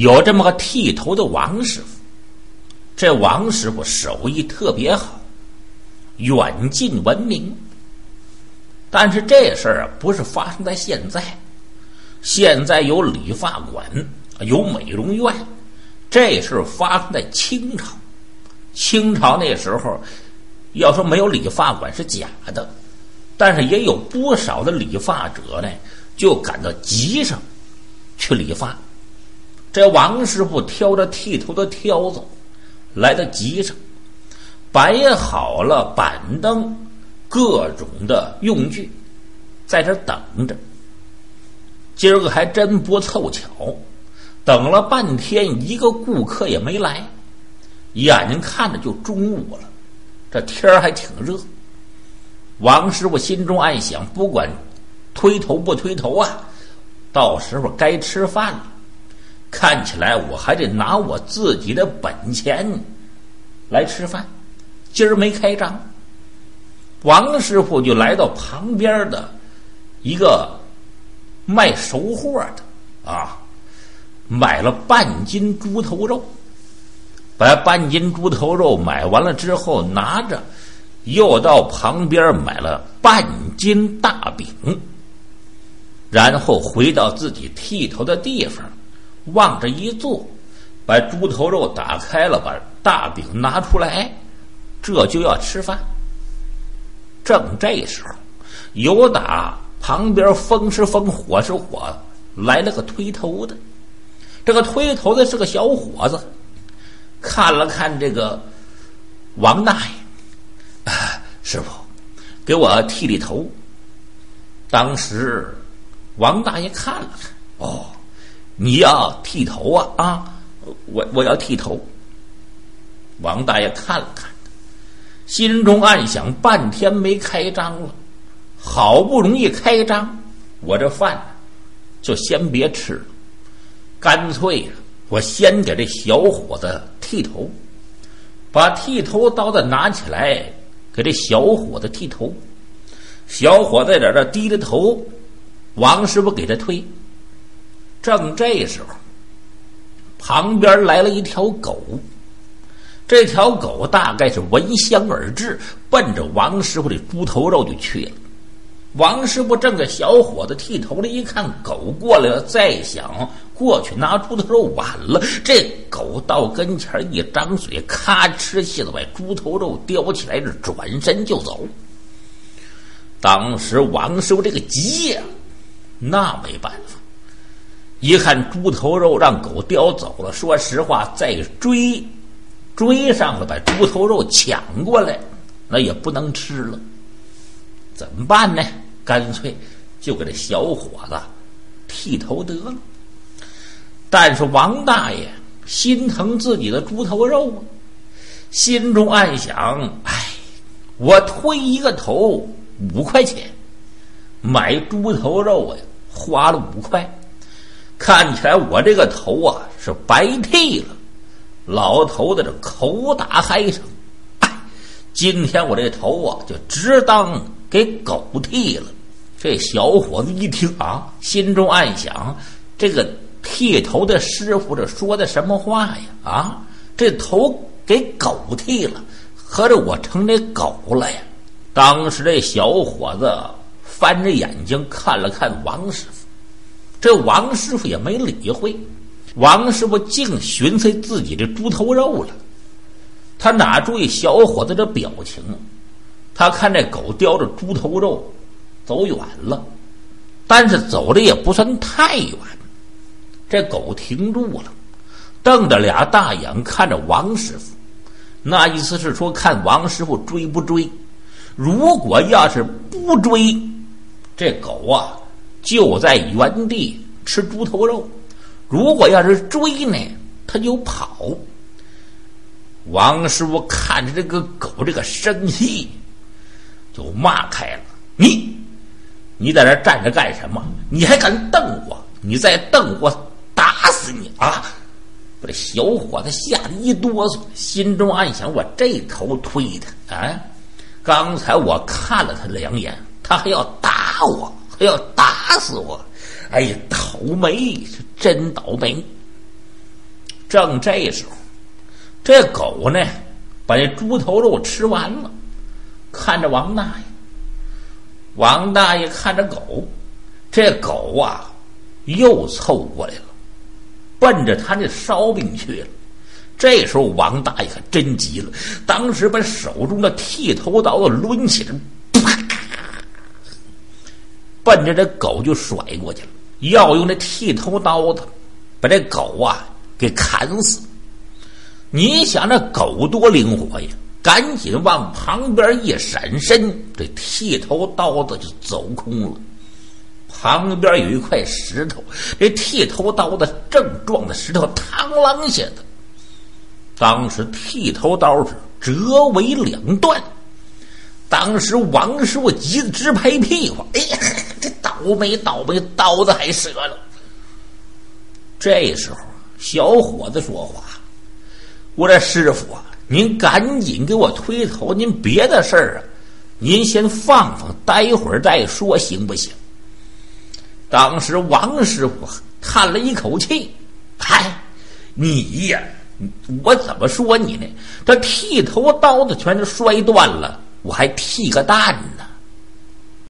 有这么个剃头的王师傅，这王师傅手艺特别好，远近闻名。但是这事儿啊，不是发生在现在，现在有理发馆，有美容院，这事发生在清朝。清朝那时候，要说没有理发馆是假的，但是也有不少的理发者呢，就赶到集上去理发。这王师傅挑着剃头的挑子，来到集上，摆好了板凳，各种的用具，在这等着。今儿个还真不凑巧，等了半天，一个顾客也没来。眼睛看着就中午了，这天儿还挺热。王师傅心中暗想：不管推头不推头啊，到时候该吃饭了。看起来我还得拿我自己的本钱来吃饭。今儿没开张，王师傅就来到旁边的一个卖熟货的啊，买了半斤猪头肉。把半斤猪头肉买完了之后，拿着又到旁边买了半斤大饼，然后回到自己剃头的地方，往这一坐，把猪头肉打开了，把大饼拿出来，这就要吃饭。正这时候，有打旁边风是风，火是火，来了个推头的。这个推头的是个小伙子。看了看这个王大爷，啊师傅，给我剃剃头。当时王大爷看了看，哦，你要剃头啊？啊，我我要剃头。王大爷看了看，心中暗想：半天没开张了，好不容易开张，我这饭就先别吃了，干脆呀。我先给这小伙子剃头，把剃头刀子拿起来，给这小伙子剃头。小伙子在这低着头，王师傅给他推。正这时候，旁边来了一条狗。这条狗大概是闻香而至，奔着王师傅的猪头肉就去了。王师傅正给小伙子剃头呢，一看狗过来了，再想过去拿猪头肉晚了。这狗到跟前一张嘴，咔哧一下子把猪头肉叼起来，这转身就走。当时王师傅这个急呀，那没办法，一看猪头肉让狗叼走了，说实话，再追追上了，把猪头肉抢过来，那也不能吃了。怎么办呢？干脆就给这小伙子剃头得了。但是王大爷心疼自己的猪头肉啊，心中暗想：哎，我推一个头五块钱，买猪头肉啊花了五块，看起来我这个头啊是白剃了。老头子这口打嗨声：“哎，今天我这头啊就只当……”给狗剃了，这小伙子一听啊，心中暗想：这个剃头的师傅这说的什么话呀？啊，这头给狗剃了，合着我成那狗了呀？当时这小伙子翻着眼睛看了看王师傅，这王师傅也没理会，王师傅净寻思自己的猪头肉了，他哪注意小伙子这表情？他看这狗叼着猪头肉走远了，但是走的也不算太远。这狗停住了，瞪着俩大眼看着王师傅，那意思是说看王师傅追不追。如果要是不追，这狗啊就在原地吃猪头肉；如果要是追呢，他就跑。王师傅看着这个狗这个生气。就骂开了你，你在这站着干什么？你还敢瞪我？你再瞪我，打死你啊！把这小伙子吓得一哆嗦，心中暗想：我这头推他啊！刚才我看了他两眼，他还要打我，还要打打死我！哎呀，倒霉是真倒霉！正这时候，这狗呢，把这猪头肉吃完了，看着王大爷。王大爷看着狗，这狗啊，又凑过来了，奔着他那烧饼去了。这时候，王大爷可真急了，当时把手中的剃头刀子抡起来，奔着这狗就甩过去了，要用这剃头刀子把这狗啊给砍死。你想，这狗多灵活呀！赶紧往旁边一闪身，这剃头刀子就走空了。旁边有一块石头，这剃头刀子正撞在石头，嘡啷下的。当时剃头刀是折为两段。当时王师傅急得直拍屁股：“哎呀，倒霉倒霉，刀子还折了！”这时候，小伙子说话：“我这师傅啊。”您赶紧给我推头！您别的事儿啊，您先放放，待会儿再说，行不行？当时王师傅叹了一口气：“嗨，你呀，我怎么说你呢？这剃头刀子全都摔断了，我还剃个蛋呢。